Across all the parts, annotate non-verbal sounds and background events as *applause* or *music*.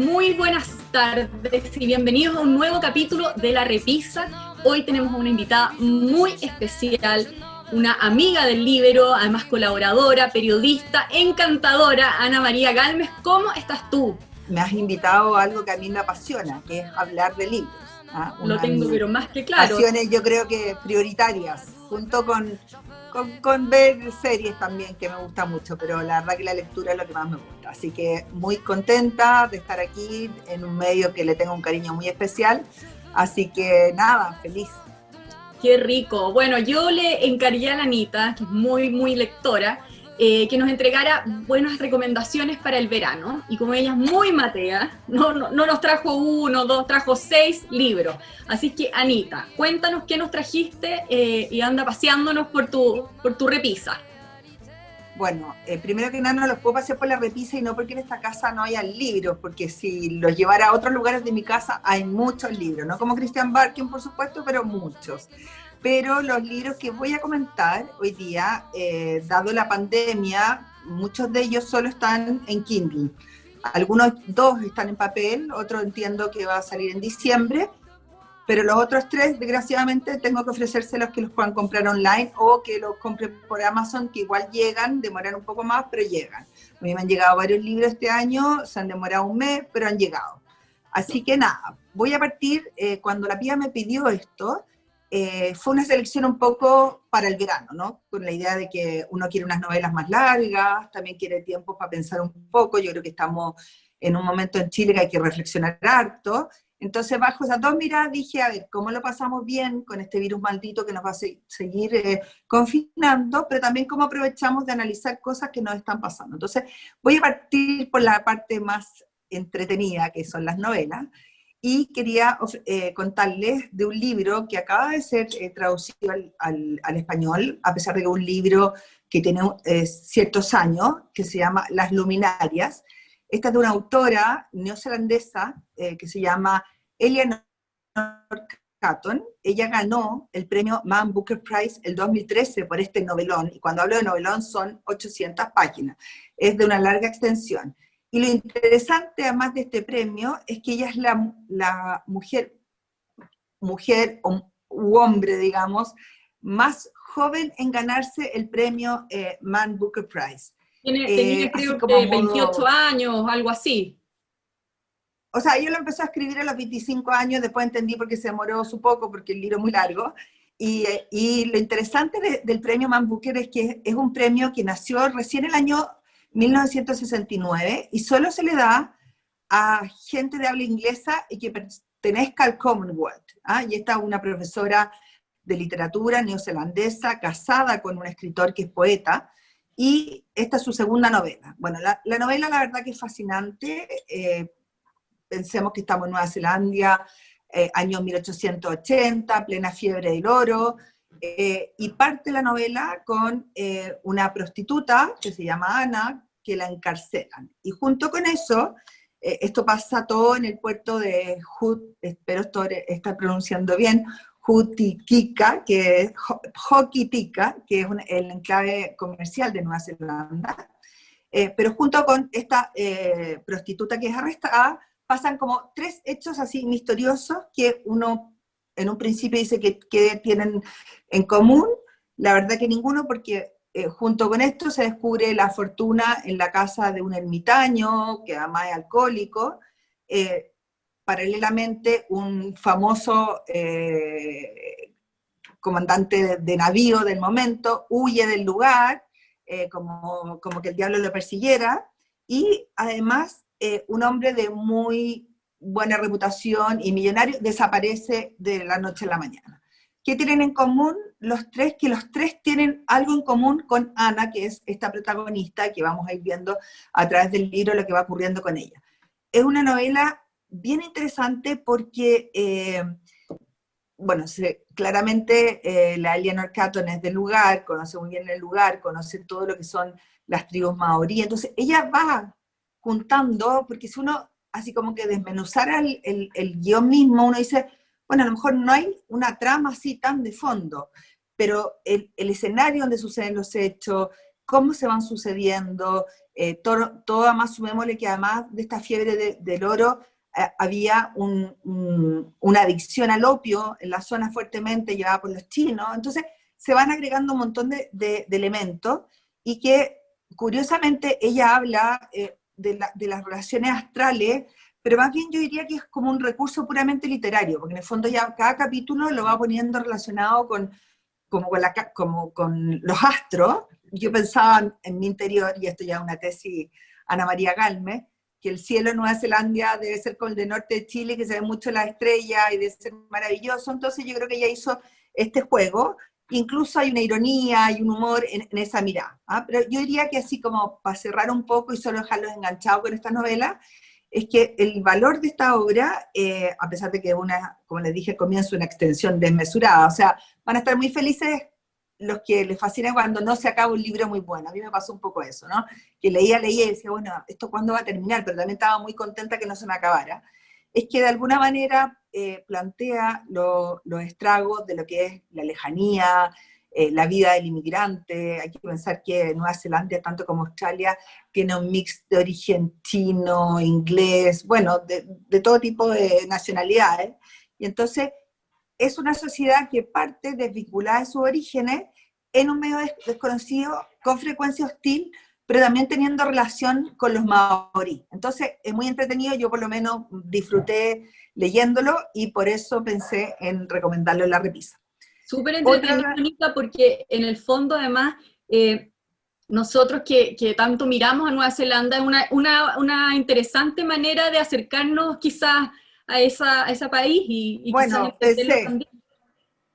Muy buenas tardes y bienvenidos a un nuevo capítulo de La Repisa. Hoy tenemos a una invitada muy especial, una amiga del libro, además colaboradora, periodista, encantadora, Ana María Galmes. ¿Cómo estás tú? Me has invitado a algo que a mí me apasiona, que es hablar de libros. ¿ah? Lo tengo, pero más que claro. Pasiones yo creo que prioritarias, junto con con, ver series también, que me gusta mucho, pero la verdad que la lectura es lo que más me gusta. Así que muy contenta de estar aquí en un medio que le tengo un cariño muy especial. Así que nada, feliz. Qué rico. Bueno, yo le encargué a la Anita, que es muy, muy lectora, eh, que nos entregara buenas recomendaciones para el verano. Y como ella es muy matea, no, no, nos trajo uno, dos, trajo seis libros. Así que, Anita, cuéntanos qué nos trajiste eh, y anda paseándonos por tu, por tu repisa. Bueno, eh, primero que nada no los puedo pasear por la repisa y no porque en esta casa no haya libros, porque si los llevara a otros lugares de mi casa hay muchos libros, no como Christian Barkin por supuesto, pero muchos pero los libros que voy a comentar hoy día, eh, dado la pandemia, muchos de ellos solo están en Kindle. Algunos dos están en papel, otro entiendo que va a salir en diciembre, pero los otros tres, desgraciadamente, tengo que ofrecérselos que los puedan comprar online o que los compren por Amazon, que igual llegan, demoran un poco más, pero llegan. A mí me han llegado varios libros este año, se han demorado un mes, pero han llegado. Así que nada, voy a partir, eh, cuando la pía me pidió esto, eh, fue una selección un poco para el verano, ¿no? Con la idea de que uno quiere unas novelas más largas, también quiere tiempo para pensar un poco, yo creo que estamos en un momento en Chile que hay que reflexionar harto, entonces bajo esas dos miradas dije, a ver, ¿cómo lo pasamos bien con este virus maldito que nos va a seguir eh, confinando, pero también cómo aprovechamos de analizar cosas que nos están pasando? Entonces voy a partir por la parte más entretenida, que son las novelas, y quería eh, contarles de un libro que acaba de ser eh, traducido al, español, a pesar de que es un libro que tiene eh, ciertos años, que se llama Las Luminarias. Esta es de una autora neozelandesa que se llama Eleanor Catton. Ella ganó el premio Man Booker Prize el 2013 por este novelón, y cuando hablo de novelón son 800 páginas. Es de una larga extensión. Y lo interesante, además de este premio, es que ella es la, la mujer, mujer o, u hombre, digamos, más joven en ganarse el premio eh, Man Booker Prize. Tiene, tenía eh, creo que 28 años, algo así. O sea, ella lo empezó a escribir a los 25 años, después entendí porque se demoró su poco, porque el libro es muy largo. Y, eh, y lo interesante del premio Man Booker es que es un premio que nació recién el año 1969 y solo se le da a gente de habla inglesa y que pertenezca al Commonwealth. ¿ah? Y esta es una profesora de literatura neozelandesa, casada con un escritor que es poeta, y esta es su segunda novela. Bueno, la, novela la verdad que es fascinante. Eh, pensemos que estamos en Nueva Zelanda, eh, año 1880, plena fiebre del oro, eh, y parte la novela con eh, una prostituta que se llama Ana, que la encarcelan. Y junto con eso, eh, esto pasa todo en el puerto de Hut, espero estar pronunciando bien, Jutikika, que es que es el enclave comercial de Nueva Zelanda. pero junto con esta prostituta que es arrestada, pasan como tres hechos así misteriosos que uno en un principio dice que, tienen en común, la verdad que ninguno, porque eh, junto con esto se descubre la fortuna en la casa de un ermitaño, que además es alcohólico, eh, paralelamente un famoso eh, comandante de, navío del momento huye del lugar, como, como que el diablo lo persiguiera, y además un hombre de muy buena reputación y millonario, desaparece de la noche a la mañana. ¿Qué tienen en común los tres? Que los tres tienen algo en común con Ana, que es esta protagonista, que vamos a ir viendo a través del libro lo que va ocurriendo con ella. Es una novela bien interesante porque, eh, bueno, claramente eh, la Eleanor Catton es del lugar, conoce muy bien el lugar, conoce todo lo que son las tribus maorí, entonces ella va juntando, porque si uno así como que desmenuzar el, el, guion mismo, uno dice, bueno, a lo mejor no hay una trama así tan de fondo, pero el, el escenario donde suceden los hechos, cómo se van sucediendo, eh, todo, todo, además sumémosle que además de esta fiebre del oro, eh, había una adicción al opio en la zona fuertemente llevada por los chinos, entonces se van agregando un montón de, de, elementos y que curiosamente ella habla eh, de, de, las relaciones astrales, pero más bien yo diría que es como un recurso puramente literario, porque en el fondo ya cada capítulo lo va poniendo relacionado con, como con, la, como con los astros. Yo pensaba en mi interior, y esto ya es una tesis Ana María Galme, que el cielo en Nueva Zelanda debe ser como el de norte de Chile, que se ve mucho la estrella y debe ser maravilloso. Entonces yo creo que ella hizo este juego. Incluso hay una ironía y un humor en, esa mirada. ¿ah? Pero yo diría que así como para cerrar un poco y solo dejarlos enganchados con esta novela, es que el valor de esta obra, eh, a pesar de que una, como les dije al comienzo, una extensión desmesurada, o sea, van a estar muy felices los que les fascina cuando no se acaba un libro muy bueno. A mí me pasó un poco eso, ¿no? Que leía, leía y decía, bueno, ¿esto cuándo va a terminar? Pero también estaba muy contenta que no se me acabara. Es que de alguna manera eh, plantea los estragos de lo que es la lejanía, eh, la vida del inmigrante. Hay que pensar que Nueva Zelanda, tanto como Australia, tiene un mix de origen chino, inglés, bueno, de, de todo tipo de nacionalidades. Y entonces es una sociedad que parte desvinculada de sus orígenes en un medio desconocido, con frecuencia hostil, pero también teniendo relación con los maorí. Entonces, es muy entretenido, yo por lo menos disfruté leyéndolo y por eso pensé en recomendarlo en la repisa. Súper entretenido, porque en el fondo, además, eh, nosotros que, que, tanto miramos a Nueva Zelanda, es una, una, una interesante manera de acercarnos quizás a, esa, a ese país y, bueno, pensé,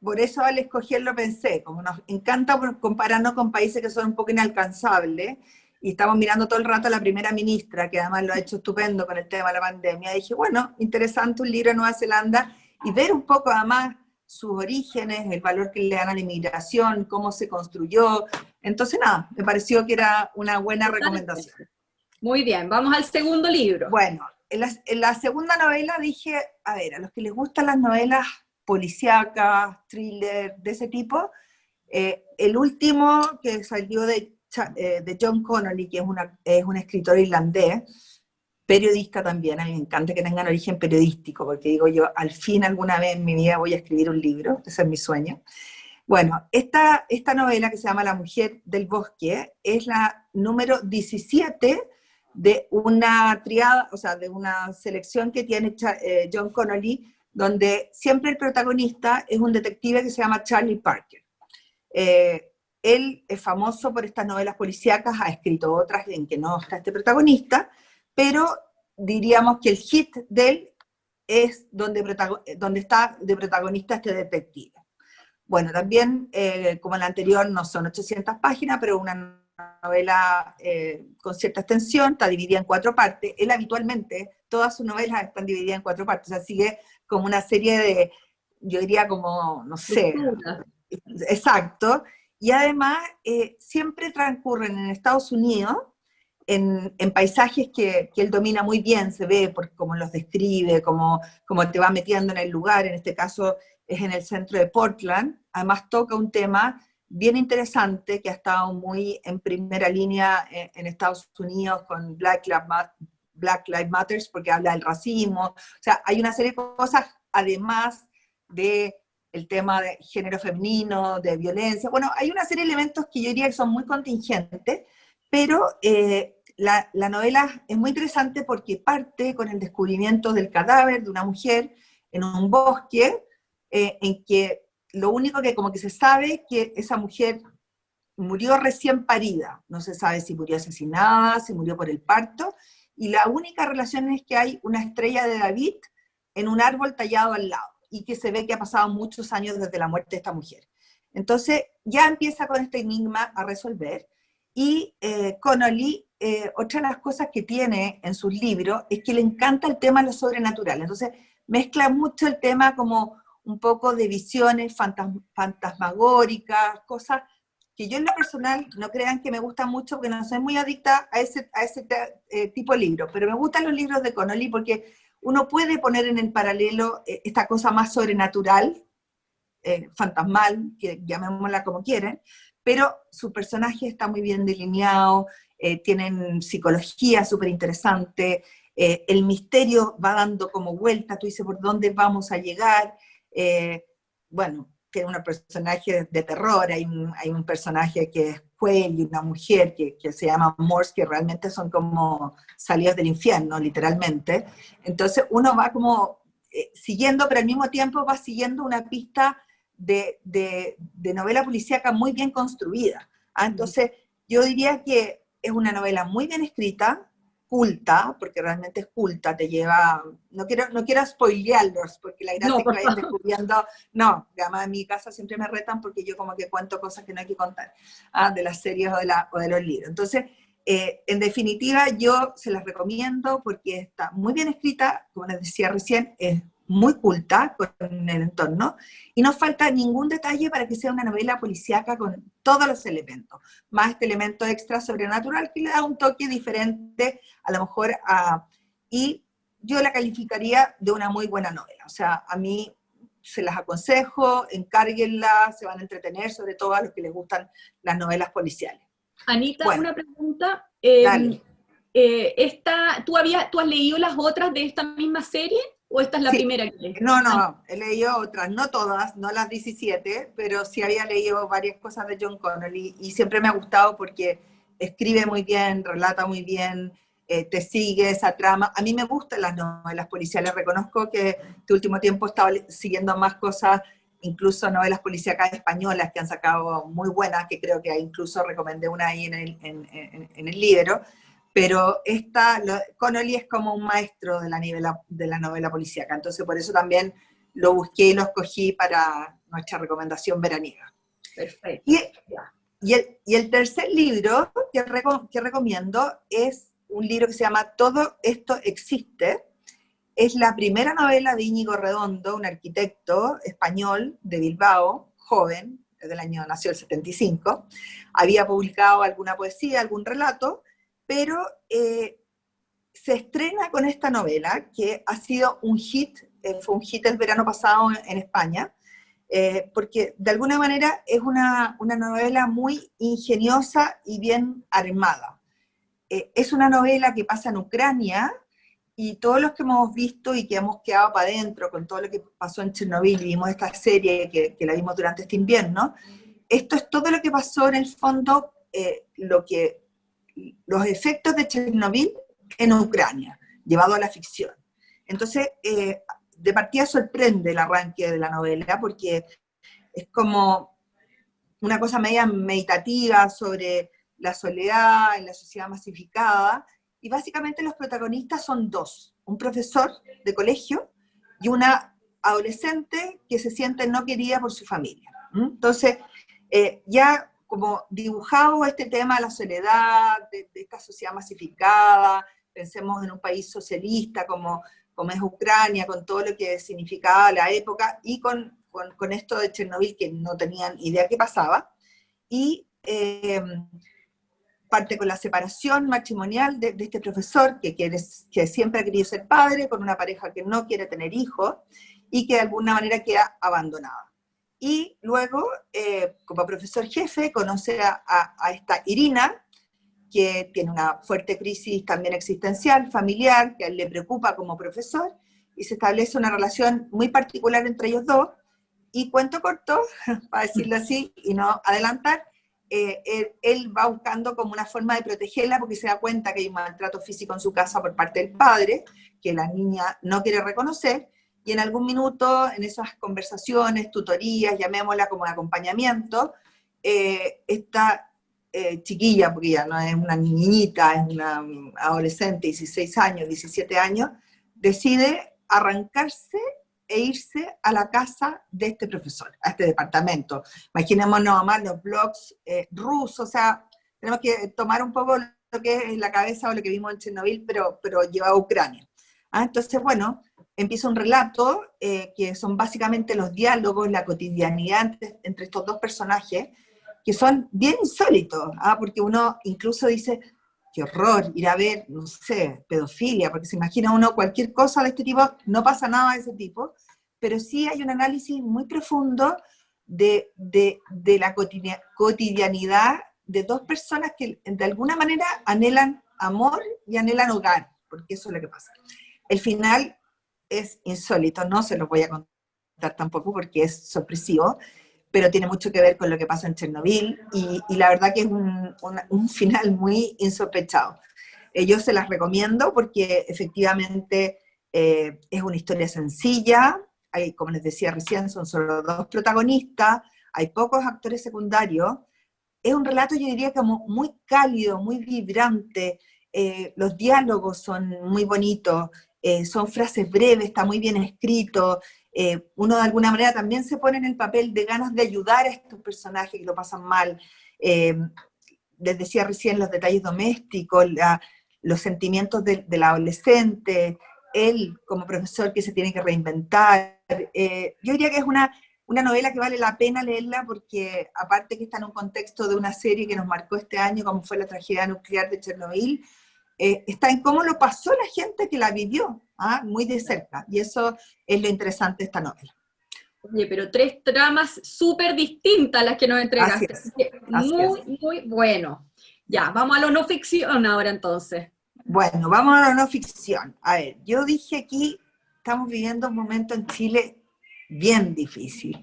por eso al escogerlo pensé, como nos encanta compararnos con países que son un poco inalcanzables, y estamos mirando todo el rato a la primera ministra, que además lo ha hecho estupendo con el tema de la pandemia, dije, bueno, interesante un libro de Nueva Zelanda, y ver un poco además sus orígenes, el valor que le dan a la inmigración, cómo se construyó. Entonces, nada, me pareció que era una buena recomendación. Muy bien, vamos al segundo libro. Bueno, en la, segunda novela dije, a ver, a los que les gustan las novelas policíacas, thriller, de ese tipo, eh, el último que salió de, de John Connolly, que es, una, es un escritor irlandés, periodista también, a mí me encanta que tengan origen periodístico, porque digo yo, al fin alguna vez en mi vida voy a escribir un libro, ese es mi sueño. Bueno, esta, esta novela que se llama La mujer del bosque es la número 17 de una triada, o sea, de una selección que tiene eh, John Connolly, donde siempre el protagonista es un detective que se llama Charlie Parker. Eh, él es famoso por estas novelas policíacas, ha escrito otras en que no está este protagonista, pero diríamos que el hit de él es donde, donde está de protagonista este detective. Bueno, también, eh, como en la anterior, no son 800 páginas, pero una novela eh, con cierta extensión, está dividida en cuatro partes. Él habitualmente, todas sus novelas están divididas en cuatro partes, o sea, sigue como una serie de, yo diría como, no sé, exacto. Y además, eh, siempre transcurren en Estados Unidos, en, en paisajes que, que, él domina muy bien, se ve por cómo los describe, cómo, cómo te va metiendo en el lugar, en este caso es en el centro de Portland, además toca un tema bien interesante que ha estado muy en primera línea en, Estados Unidos con Black Lives, Black Lives Matter porque habla del racismo. O sea, hay una serie de cosas además de el tema de género femenino, de violencia. Bueno, hay una serie de elementos que yo diría que son muy contingentes, pero eh, la, la, novela es muy interesante porque parte con el descubrimiento del cadáver de una mujer en un bosque, eh, en que lo único que como que se sabe es que esa mujer murió recién parida, no se sabe si murió asesinada, si murió por el parto, y la única relación es que hay una estrella de David en un árbol tallado al lado, y que se ve que ha pasado muchos años desde la muerte de esta mujer. Entonces ya empieza con este enigma a resolver, y eh, Connolly, eh, otra de las cosas que tiene en sus libros es que le encanta el tema de lo sobrenatural, entonces mezcla mucho el tema como un poco de visiones fantasmagóricas, cosas que yo en lo personal no crean que me gustan mucho, porque no soy muy adicta a ese, a ese eh, tipo de libros, pero me gustan los libros de Connolly porque uno puede poner en el paralelo eh, esta cosa más sobrenatural, eh, fantasmal, que llamémosla como quieren, pero su personaje está muy bien delineado, eh, tienen psicología súper interesante, eh, el misterio va dando como vuelta, tú dices por dónde vamos a llegar, bueno, tiene un personaje de, terror, hay un, hay un, personaje que es Quell y una mujer que, que, se llama Morse, que realmente son como salidas del infierno, literalmente. Entonces uno va como eh, siguiendo, pero al mismo tiempo va siguiendo una pista de, de, de novela policíaca muy bien construida. ¿ah? Entonces yo diría que es una novela muy bien escrita, culta, porque realmente es culta, te lleva, no quiero, no quiero spoilearlos, porque la gracia es que vayan descubriendo, no, además en mi casa siempre me retan porque yo como que cuento cosas que no hay que contar, ah, de las series o de, la, o de los libros. Entonces, eh, en definitiva, yo se las recomiendo porque está muy bien escrita, como les decía recién, es muy culta con el entorno y no falta ningún detalle para que sea una novela policíaca con todos los elementos, más este elemento extra sobrenatural que le da un toque diferente a lo mejor a... Y yo la calificaría de una muy buena novela, o sea, a mí se las aconsejo, encárguenla, se van a entretener, sobre todo a los que les gustan las novelas policiales. Anita, una pregunta. Eh, eh, esta, ¿tú, habías, ¿Tú has leído las otras de esta misma serie? ¿O esta es la primera que leí? No, no, he leído otras, no todas, no las 17, pero sí había leído varias cosas de John Connolly y siempre me ha gustado porque escribe muy bien, relata muy bien, eh, te sigue esa trama. A mí me gustan las novelas policiales, reconozco que este último tiempo he estado siguiendo más cosas, incluso novelas policíacas españolas que han sacado muy buenas, que creo que incluso recomendé una ahí en el, en, en el libro pero esta, Connolly es como un maestro de la, novela, de la novela policíaca, entonces por eso también lo busqué y lo escogí para nuestra recomendación veraniega. Perfecto. Y, y, el, y el, tercer libro que, que recomiendo es un libro que se llama Todo esto existe. Es la primera novela de Íñigo Redondo, un arquitecto español de Bilbao, joven, desde el año, nació el 75. Había publicado alguna poesía, algún relato, pero eh, se estrena con esta novela que ha sido un hit, eh, fue un hit el verano pasado en, España, eh, porque de alguna manera es una, una, novela muy ingeniosa y bien armada. es una novela que pasa en Ucrania y todos los que hemos visto y que hemos quedado para adentro con todo lo que pasó en Chernobyl, vimos esta serie que, que la vimos durante este invierno, esto es todo lo que pasó en el fondo, lo que los efectos de Chernobyl en Ucrania, llevado a la ficción. Entonces, eh, de partida sorprende el arranque de la novela porque es como una cosa media meditativa sobre la soledad en la sociedad masificada, y básicamente los protagonistas son dos, un profesor de colegio y una adolescente que se siente no querida por su familia. Entonces, eh, ya como dibujado este tema de la soledad, de, esta sociedad masificada, pensemos en un país socialista como, como es Ucrania, con todo lo que significaba la época, y con, con, esto de Chernobyl que no tenían idea qué pasaba, y eh, parte con la separación matrimonial de, este profesor que, quiere, que siempre ha querido ser padre, con una pareja que no quiere tener hijos, y que de alguna manera queda abandonada. Y luego, eh, como profesor jefe, conoce a, esta Irina, que tiene una fuerte crisis también existencial, familiar, que a él le preocupa como profesor, y se establece una relación muy particular entre ellos dos. Y cuento corto, *laughs* para decirlo así, y no adelantar, eh, él, él, va buscando como una forma de protegerla porque se da cuenta que hay un maltrato físico en su casa por parte del padre, que la niña no quiere reconocer, y en algún minuto en esas conversaciones, tutorías, llamémosla como acompañamiento, eh, esta eh, chiquilla, porque ya no es una niñita, es una adolescente, 16 años, 17 años, decide arrancarse e irse a la casa de este profesor, a este departamento. Imaginémonos más los blogs eh, rusos, o sea, tenemos que tomar un poco lo que es la cabeza o lo que vimos en Chernobyl, pero, pero lleva a Ucrania. Ah, entonces, bueno, empieza un relato eh, que son básicamente los diálogos, la cotidianidad entre, estos dos personajes, que son bien insólitos, ¿ah? porque uno incluso dice, qué horror ir a ver, no sé, pedofilia, porque se imagina uno cualquier cosa de este tipo, no pasa nada de ese tipo, pero sí hay un análisis muy profundo de, de, de la cotidianidad de dos personas que de alguna manera anhelan amor y anhelan hogar, porque eso es lo que pasa. El final es insólito, no se lo voy a contar tampoco porque es sorpresivo, pero tiene mucho que ver con lo que pasa en Chernobyl y, la verdad que es un, un, *laughs* final muy insospechado. Eh, yo se las recomiendo porque efectivamente eh, es una historia sencilla, hay, como les decía recién, son solo dos protagonistas, hay pocos actores secundarios, es un relato, yo diría, como muy cálido, muy vibrante, eh, los diálogos son muy bonitos, eh, son frases breves, está muy bien escrito, eh, uno de alguna manera también se pone en el papel de ganas de ayudar a estos personajes que lo pasan mal. les decía recién los detalles domésticos, los sentimientos del adolescente, él como profesor que se tiene que reinventar. yo diría que es una una novela que vale la pena leerla porque aparte que está en un contexto de una serie que nos marcó este año, como fue la tragedia nuclear de Chernobyl, eh, está en cómo lo pasó la gente que la vivió, ¿ah? muy de cerca. Y eso es lo interesante de esta novela. Oye, pero tres tramas súper distintas las que nos entregaste. muy, muy bueno. Ya, vamos a lo no ficción ahora entonces. Bueno, vamos a lo no ficción. A ver, yo dije aquí, estamos viviendo un momento en Chile bien difícil,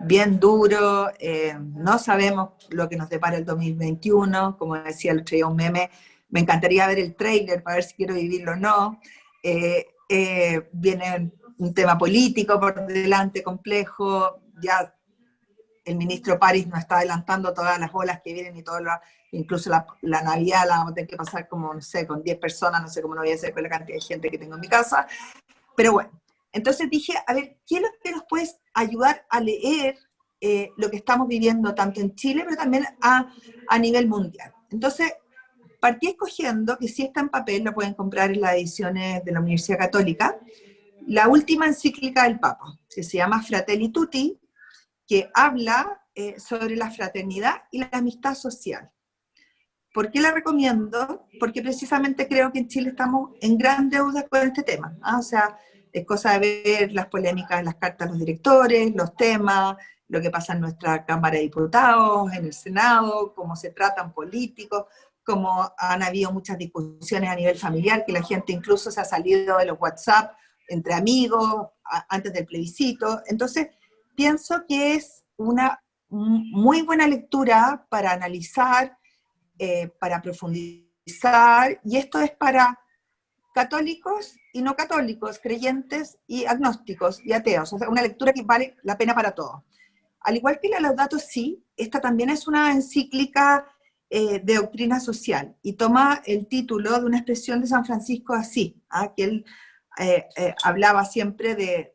bien duro, eh, no sabemos lo que nos depara el 2021, como decía el otro un meme, me encantaría ver el trailer para ver si quiero vivirlo o no, eh, eh, viene un tema político por delante complejo, ya el ministro París nos está adelantando todas las olas que vienen y todo lo, incluso la, la, Navidad la vamos a tener que pasar como, no sé, con 10 personas, no sé cómo lo voy a hacer con la cantidad de gente que tengo en mi casa, pero bueno, entonces dije, a ver, ¿qué es que nos puede ayudar a leer eh, lo que estamos viviendo tanto en Chile, pero también a, a nivel mundial? Entonces, partí escogiendo, que si está en papel, lo pueden comprar en las ediciones de la Universidad Católica, la última encíclica del Papa, que se llama Fratelli Tutti, que habla eh, sobre la fraternidad y la amistad social. ¿Por qué la recomiendo? Porque precisamente creo que en Chile estamos en gran deuda con este tema. O sea, es cosa de ver las polémicas, las cartas a los directores, los temas, lo que pasa en nuestra Cámara de Diputados, en el Senado, cómo se tratan políticos, cómo han habido muchas discusiones a nivel familiar, que la gente incluso se ha salido de los WhatsApp entre amigos antes del plebiscito. Entonces, pienso que es una muy buena lectura para analizar, eh, para profundizar, y esto es para católicos y no católicos, creyentes y agnósticos y ateos. O sea, una lectura que vale la pena para todos. Al igual que la Laudato Si, esta también es una encíclica eh, de doctrina social y toma el título de una expresión de San Francisco así, ¿ah? que él eh, eh, hablaba siempre de,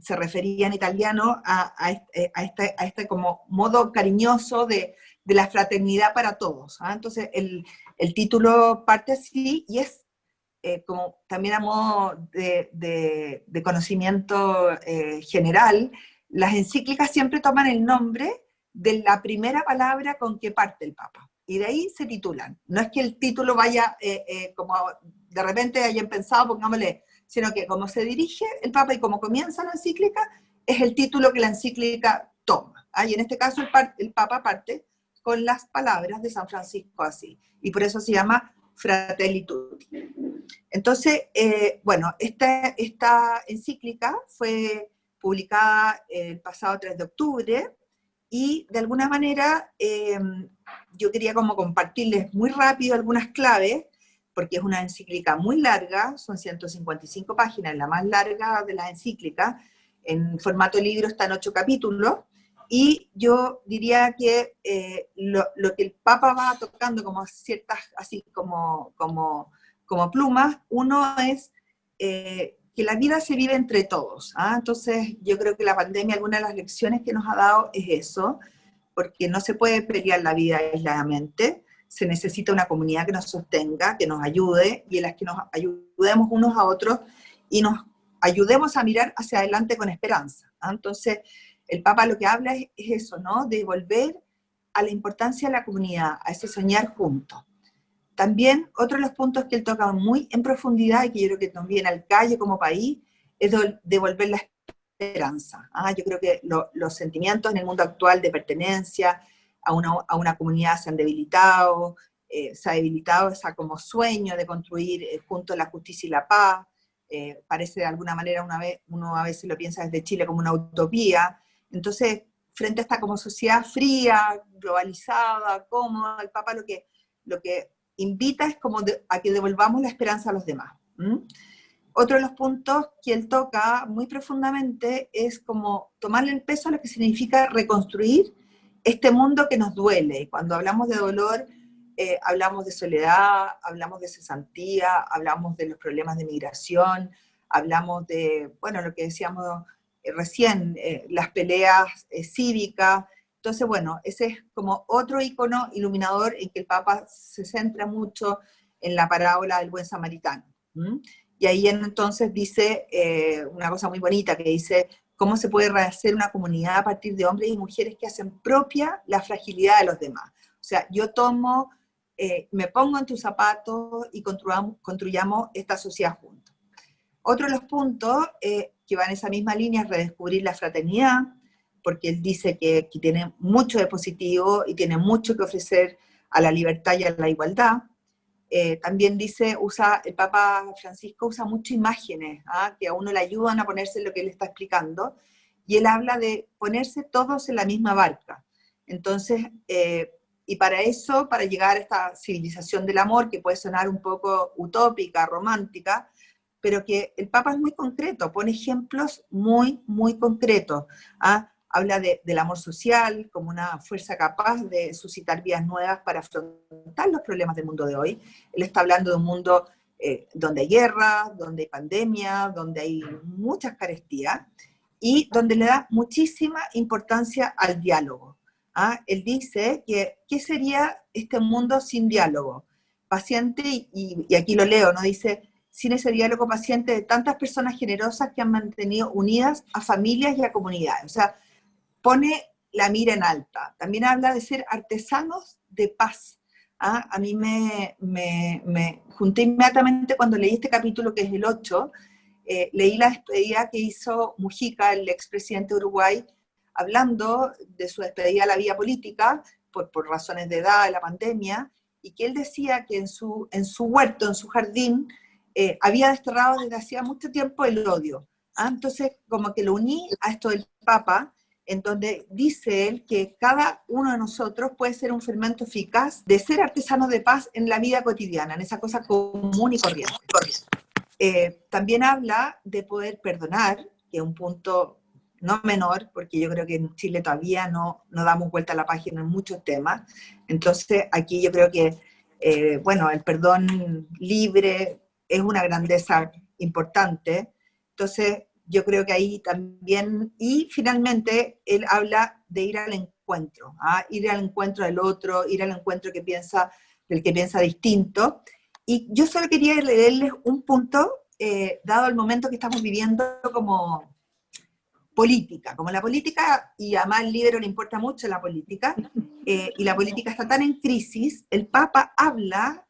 se refería en italiano a, este, a, este, como modo cariñoso de, la fraternidad para todos. ¿ah? Entonces, el, el título parte así y es como también a modo de, conocimiento general, las encíclicas siempre toman el nombre de la primera palabra con que parte el Papa. Y de ahí se titulan. No es que el título vaya eh, como de repente hayan pensado, pongámosle, sino que como se dirige el Papa y como comienza la encíclica, es el título que la encíclica toma. ¿ah? Y en este caso el, el Papa parte con las palabras de San Francisco así. Y por eso se llama Fratelli Tutti. Entonces, eh, bueno, esta, esta encíclica fue publicada el pasado 3 de octubre y de alguna manera em, yo quería como compartirles muy rápido algunas claves, porque es una encíclica muy larga, son 155 páginas, la más larga de la encíclica, en formato libro está en ocho capítulos, y yo diría que eh, lo, que el Papa va tocando como ciertas, así como, como, como plumas, uno es eh, que la vida se vive entre todos. ¿ah? Entonces yo creo que la pandemia, alguna de las lecciones que nos ha dado es eso, porque no se puede pelear la vida aisladamente, se necesita una comunidad que nos sostenga, que nos ayude y en las que nos ayudemos unos a otros y nos ayudemos a mirar hacia adelante con esperanza. ¿ah? Entonces, el Papa lo que habla es, eso, ¿no? De volver a la importancia de la comunidad, a ese soñar juntos. También otro de los puntos que él toca muy en profundidad y que yo creo que viene al calle como país es devolver la esperanza. ¿ah? Yo creo que los sentimientos en el mundo actual de pertenencia a una, a una comunidad se han debilitado, eh, se ha debilitado esa como sueño de construir eh, la justicia y la paz. Eh, parece de alguna manera, una vez, uno a veces lo piensa desde Chile como una utopía. Entonces, frente a esta como sociedad fría, globalizada, cómoda, el Papa lo que, lo que invita es como a que devolvamos la esperanza a los demás. Otro de los puntos que él toca muy profundamente es como tomarle el peso a lo que significa reconstruir este mundo que nos duele. Cuando hablamos de dolor, eh, hablamos de soledad, hablamos de cesantía, hablamos de los problemas de migración, hablamos de, bueno, lo que decíamos eh, recién, eh, las peleas cívicas. Entonces, bueno, ese es como otro icono iluminador en que el Papa se centra mucho en la parábola del buen samaritano. Y ahí entonces dice eh, una cosa muy bonita que dice, ¿cómo se puede rehacer una comunidad a partir de hombres y mujeres que hacen propia la fragilidad de los demás? O sea, yo tomo, eh, me pongo en tus zapatos y construyamos, construyamos esta sociedad juntos. Otro de los puntos eh, que va en esa misma línea es redescubrir la fraternidad, porque él dice que, tiene mucho de positivo y tiene mucho que ofrecer a la libertad y a la igualdad. Eh, también dice, usa, el Papa Francisco usa muchas imágenes ¿ah? que a uno le ayudan a ponerse lo que él está explicando, y él habla de ponerse todos en la misma barca. Entonces, eh, y para eso, para llegar a esta civilización del amor, que puede sonar un poco utópica, romántica, pero que el Papa es muy concreto, pone ejemplos muy, muy concretos. ¿ah? Habla del amor social como una fuerza capaz de suscitar vías nuevas para afrontar los problemas del mundo de hoy. Él está hablando de un mundo eh, donde hay guerra, donde hay pandemia, donde hay muchas carestías y donde le da muchísima importancia al diálogo. ¿ah? Él dice que, ¿qué sería este mundo sin diálogo? Paciente, y, y aquí lo leo, ¿no? Dice, sin ese diálogo paciente de tantas personas generosas que han mantenido unidas a familias y a comunidades. O sea, pone la mira en alta. También habla de ser artesanos de paz. ¿ah? A mí me, me, junté inmediatamente cuando leí este capítulo, que es el 8, eh, leí la despedida que hizo Mujica, el expresidente de Uruguay, hablando de su despedida a la vía política, por, por, razones de edad, de la pandemia, y que él decía que en su, en su huerto, en su jardín, eh, había desterrado desde hacía mucho tiempo el odio. ¿ah? Entonces, como que lo uní a esto del Papa, en donde dice él que cada uno de nosotros puede ser un fermento eficaz de ser artesano de paz en la vida cotidiana, en esa cosa común y corriente. Eh, también habla de poder perdonar, que es un punto no menor, porque yo creo que en Chile todavía no, no damos vuelta a la página en muchos temas. Entonces, aquí yo creo que, eh, bueno, el perdón libre es una grandeza importante. Entonces, yo creo que ahí también, y finalmente él habla de ir al encuentro, ¿ah? ir al encuentro del otro, ir al encuentro que piensa, del que piensa distinto. Y yo solo quería leerles un punto, eh, dado el momento que estamos viviendo como política, como la política, y a Mal Libero le importa mucho la política, eh, y la política está tan en crisis, el Papa habla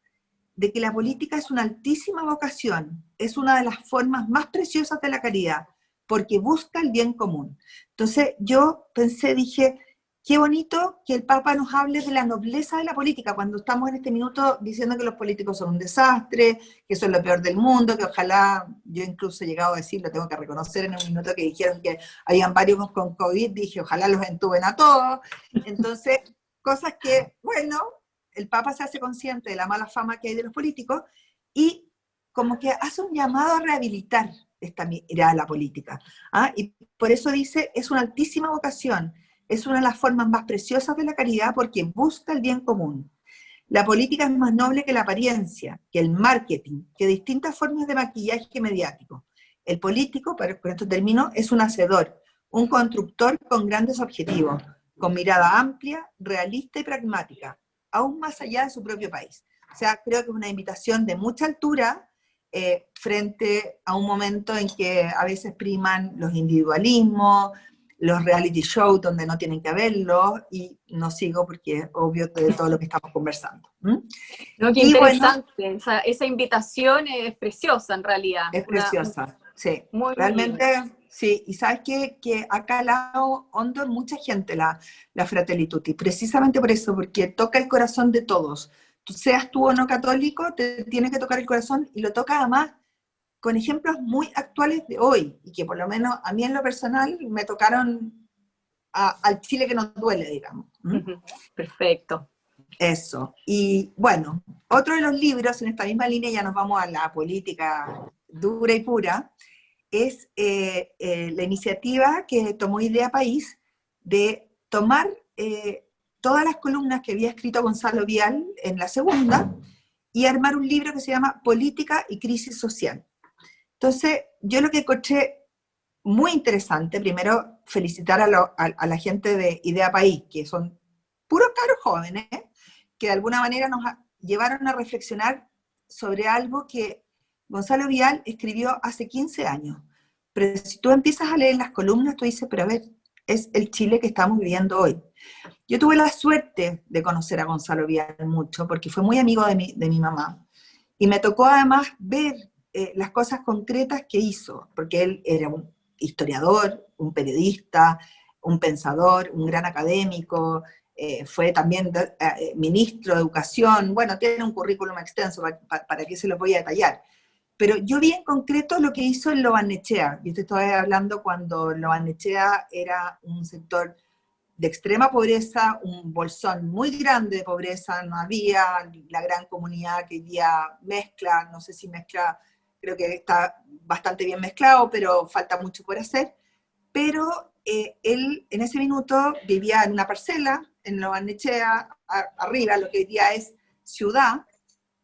de que la política es una altísima vocación, es una de las formas más preciosas de la caridad, porque busca el bien común. Entonces yo pensé, dije, qué bonito que el Papa nos hable de la nobleza de la política, cuando estamos en este minuto diciendo que los políticos son un desastre, que son lo peor del mundo, que ojalá, yo incluso he llegado a decir, lo tengo que reconocer en un minuto que dijeron que habían varios con COVID, dije, ojalá los entuben a todos. Entonces, cosas que, bueno, el Papa se hace consciente de la mala fama que hay de los políticos y como que hace un llamado a rehabilitar esta mirada a la política. ¿ah? Y por eso dice, es una altísima vocación, es una de las formas más preciosas de la caridad porque busca el bien común. La política es más noble que la apariencia, que el marketing, que distintas formas de maquillaje mediático. El político, por esto termino, es un hacedor, un constructor con grandes objetivos, con mirada amplia, realista y pragmática, aún más allá de su propio país. O sea, creo que es una invitación de mucha altura eh, frente a un momento en que a veces priman los individualismos, los reality shows donde no tienen que haberlo, y no sigo porque es obvio de todo lo que estamos conversando. No, qué interesante, esa, invitación es preciosa en realidad. Es preciosa, sí. Realmente, Sí, y sabes que, que ha calado hondo en mucha gente la, la Fratelli Tutti, precisamente por eso, porque toca el corazón de todos. Tú seas tú o no católico, te tiene que tocar el corazón y lo toca además con ejemplos muy actuales de hoy, y que por lo menos a mí en lo personal me tocaron al Chile que nos duele, digamos. Perfecto. Eso. Y bueno, otro de los libros en esta misma línea, ya nos vamos a la política dura y pura, es eh, eh, la iniciativa que tomó Idea País de tomar eh, todas las columnas que había escrito Gonzalo Vial en la segunda y armar un libro que se llama Política y Crisis Social. Entonces, yo lo que encontré muy interesante, primero felicitar a, la gente de Idea País, que son puros caros jóvenes, que de alguna manera nos llevaron a reflexionar sobre algo que Gonzalo Vial escribió hace 15 años. Pero si tú empiezas a leer las columnas, tú dices, pero a ver, es el Chile que estamos viviendo hoy. Yo tuve la suerte de conocer a Gonzalo Vial mucho, porque fue muy amigo de mi, de mi mamá. Y me tocó además ver eh, las cosas concretas que hizo, porque él era un historiador, un periodista, un pensador, un gran académico, eh, fue también eh, ministro de Educación, bueno, tiene un currículum extenso, para, qué se lo voy a detallar. Pero yo vi en concreto lo que hizo en Lobanechea. Yo te estoy hablando cuando Lobanechea era un sector de extrema pobreza, un bolsón muy grande de pobreza, no había la gran comunidad que hoy día mezcla, no sé si mezcla, creo que está bastante bien mezclado, pero falta mucho por hacer. Pero eh, él en ese minuto vivía en una parcela, en Lobanechea, arriba, lo que hoy día es ciudad,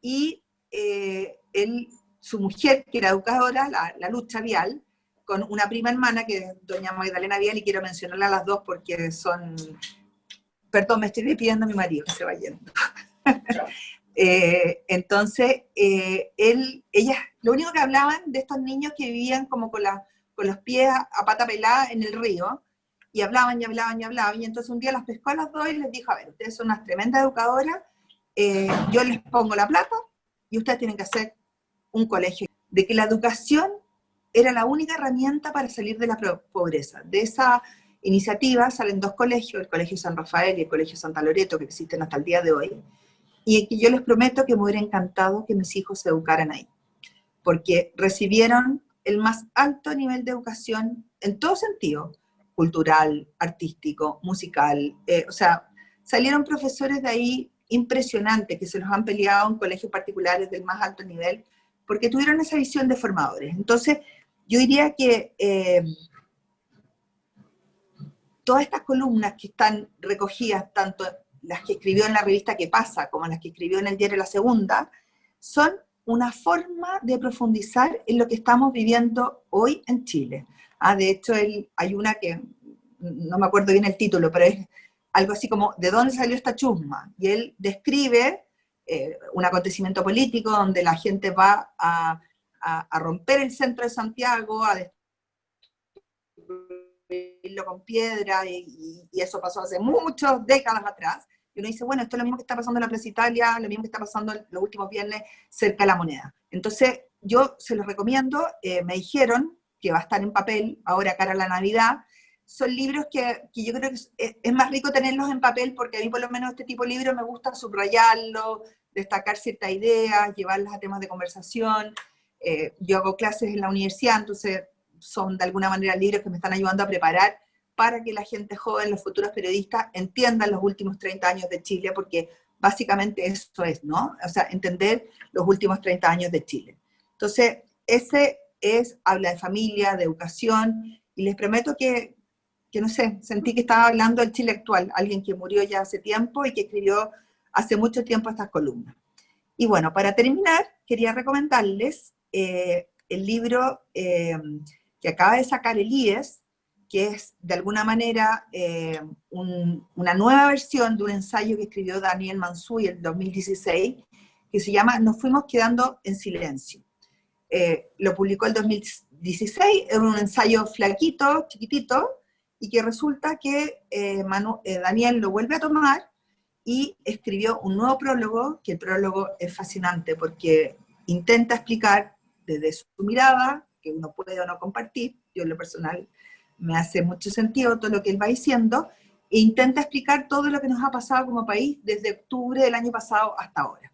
y eh, él su mujer, que era educadora, la, Lucha Vial, con una prima hermana que es doña Magdalena Vial, y quiero mencionarla a las dos porque son... Perdón, me estoy pidiendo a mi marido que se va yendo. *laughs* Eh, entonces, eh, él, ellas, lo único que hablaban de estos niños que vivían como con, la, con los pies a, pata pelada en el río, y hablaban y hablaban y hablaban, y entonces un día las pescó a las dos y les dijo, a ver, ustedes son unas tremendas educadoras, eh, yo les pongo la plata y ustedes tienen que hacer un colegio, de que la educación era la única herramienta para salir de la pobreza. De esa iniciativa salen dos colegios, el Colegio San Rafael y el Colegio Santa Loreto, que existen hasta el día de hoy, y que yo les prometo que me hubiera encantado que mis hijos se educaran ahí, porque recibieron el más alto nivel de educación en todo sentido, cultural, artístico, musical, eh, o sea, salieron profesores de ahí impresionantes que se los han peleado en colegios particulares del más alto nivel, porque tuvieron esa visión de formadores. Entonces, yo diría que eh, todas estas columnas que están recogidas, tanto las que escribió en la revista Que pasa como las que escribió en el diario La Segunda, son una forma de profundizar en lo que estamos viviendo hoy en Chile. Ah, de hecho, hay una que, no me acuerdo bien el título, pero es algo así como, ¿de dónde salió esta chusma? Y él describe eh, un acontecimiento político donde la gente va a, romper el centro de Santiago, a destruirlo con piedra, y, eso pasó hace muchas décadas atrás. Y uno dice, bueno, esto es lo mismo que está pasando en la Plaza Italia, lo mismo que está pasando los últimos viernes cerca de la moneda. Entonces, yo se los recomiendo, eh, me dijeron que va a estar en papel ahora cara a la Navidad, son libros que, yo creo que es, más rico tenerlos en papel porque a mí por lo menos este tipo de libros me gusta subrayarlo, destacar ciertas ideas, llevarlas a temas de conversación. Eh, yo hago clases en la universidad, entonces son de alguna manera libros que me están ayudando a preparar para que la gente joven, los futuros periodistas, entiendan los últimos 30 años de Chile, porque básicamente eso es, ¿no? O sea, entender los últimos 30 años de Chile. Entonces, ese es, habla de familia, de educación, y les prometo que, que no sé, sentí que estaba hablando del Chile actual, alguien que murió ya hace tiempo y que escribió hace mucho tiempo estas columnas. Y bueno, para terminar, quería recomendarles eh, el libro eh, que acaba de sacar el IES, que es de alguna manera eh, una nueva versión de un ensayo que escribió Daniel Mansuy en el 2016, que se llama Nos fuimos quedando en silencio. lo publicó el 2016, es un ensayo flaquito, chiquitito, y que resulta que Daniel lo vuelve a tomar y escribió un nuevo prólogo, que el prólogo es fascinante porque intenta explicar desde su mirada, que uno puede o no compartir, yo en lo personal me hace mucho sentido todo lo que él va diciendo, e intenta explicar todo lo que nos ha pasado como país desde octubre del año pasado hasta ahora.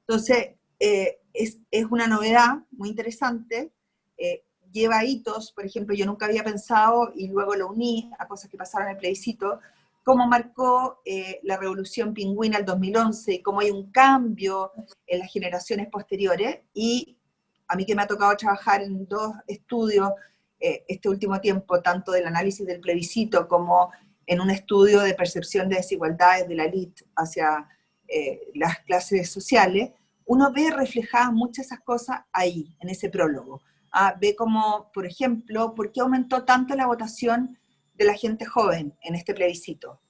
Entonces, eh, es, es, una novedad muy interesante, eh, lleva hitos, por ejemplo, yo nunca había pensado y luego lo uní a cosas que pasaron en el plebiscito, cómo marcó eh, la revolución pingüina el 2011 y cómo hay un cambio en las generaciones posteriores. Y a mí que me ha tocado trabajar en dos estudios este último tiempo, tanto del análisis del plebiscito como en un estudio de percepción de desigualdades de la elite hacia eh, las clases sociales, uno ve reflejadas muchas esas cosas ahí, en ese prólogo. Ah, ve como, por ejemplo, por qué aumentó tanto la votación de la gente joven en este plebiscito.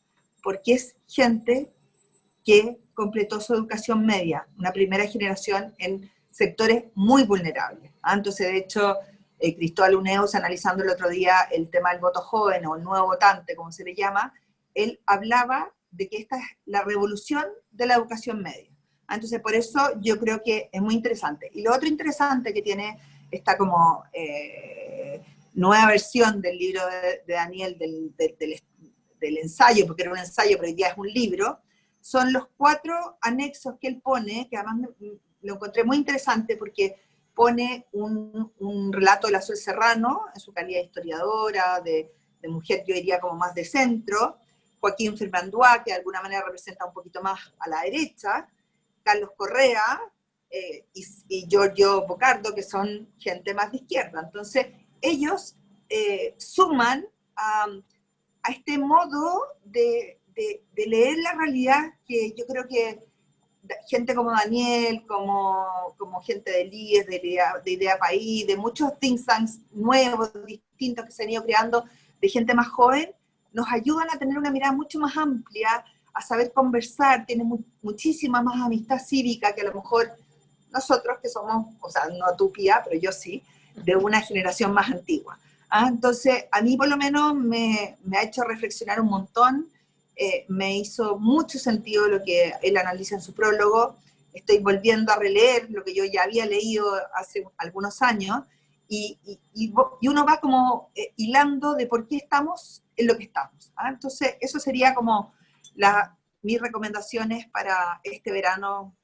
Porque es gente que completó su educación media, una primera generación en sectores muy vulnerables. Ah, entonces, de hecho, eh, Cristóbal Uneus, analizando el otro día el tema del voto joven o el nuevo votante, como se le llama, él hablaba de que esta es la revolución de la educación media. Ah, entonces, por eso yo creo que es muy interesante. Y lo otro interesante que tiene esta como eh, nueva versión del libro de, Daniel, del, del, ensayo, porque era un ensayo, pero hoy día es un libro, son los cuatro anexos que él pone, que además lo encontré muy interesante porque pone un, un relato de la Sol Serrano, en su calidad de historiadora, de, de mujer, yo diría como más de centro, Joaquín Firmandúa, que de alguna manera representa un poquito más a la derecha, Carlos Correa eh, y, Giorgio Bocardo, que son gente más de izquierda. Entonces, ellos eh, suman a, este modo de, leer la realidad que yo creo que gente como Daniel, como, como gente de IES, de Idea, de Idea País, de muchos think tanks nuevos, distintos que se han ido creando, de gente más joven, nos ayudan a tener una mirada mucho más amplia, a saber conversar, tienen muchísima más amistad cívica que a lo mejor nosotros que somos, o sea, no tupía, pero yo sí, de una generación más antigua. ¿ah? Entonces, a mí por lo menos me, me ha hecho reflexionar un montón, eh, me hizo mucho sentido lo que él analiza en su prólogo, estoy volviendo a releer lo que yo ya había leído hace algunos años, y, y, y uno va como eh, hilando de por qué estamos en lo que estamos. ¿ah? Entonces, eso sería como la, mis recomendaciones para este verano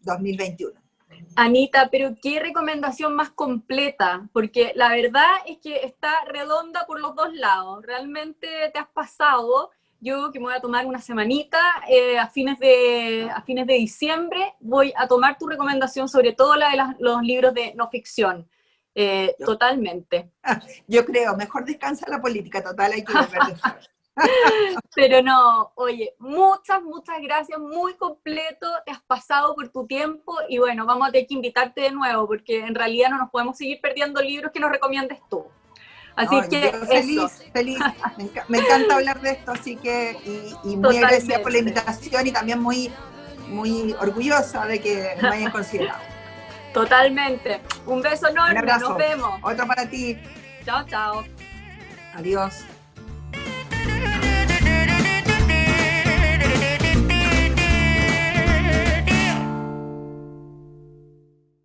2021. Anita, pero qué recomendación más completa, porque la verdad es que está redonda por los dos lados. Realmente te has pasado. Yo que me voy a tomar una semanita eh, a, fines de, a fines de diciembre, voy a tomar tu recomendación sobre todo la de los libros de no ficción. Eh, totalmente. *laughs* Yo creo, mejor descansa la política, total, hay que *laughs* *laughs* Pero no, oye, muchas, muchas gracias, muy completo, te has pasado por tu tiempo y bueno, vamos a tener que invitarte de nuevo porque en realidad no nos podemos seguir perdiendo libros que nos recomiendes tú. Así que feliz, feliz, me, encanta hablar de esto, así que y, muy agradecida por la invitación y también muy, muy orgullosa de que me hayan considerado. *laughs* Totalmente. Un beso enorme. Un Nos vemos. Otro para ti. Chao, chao. Adiós.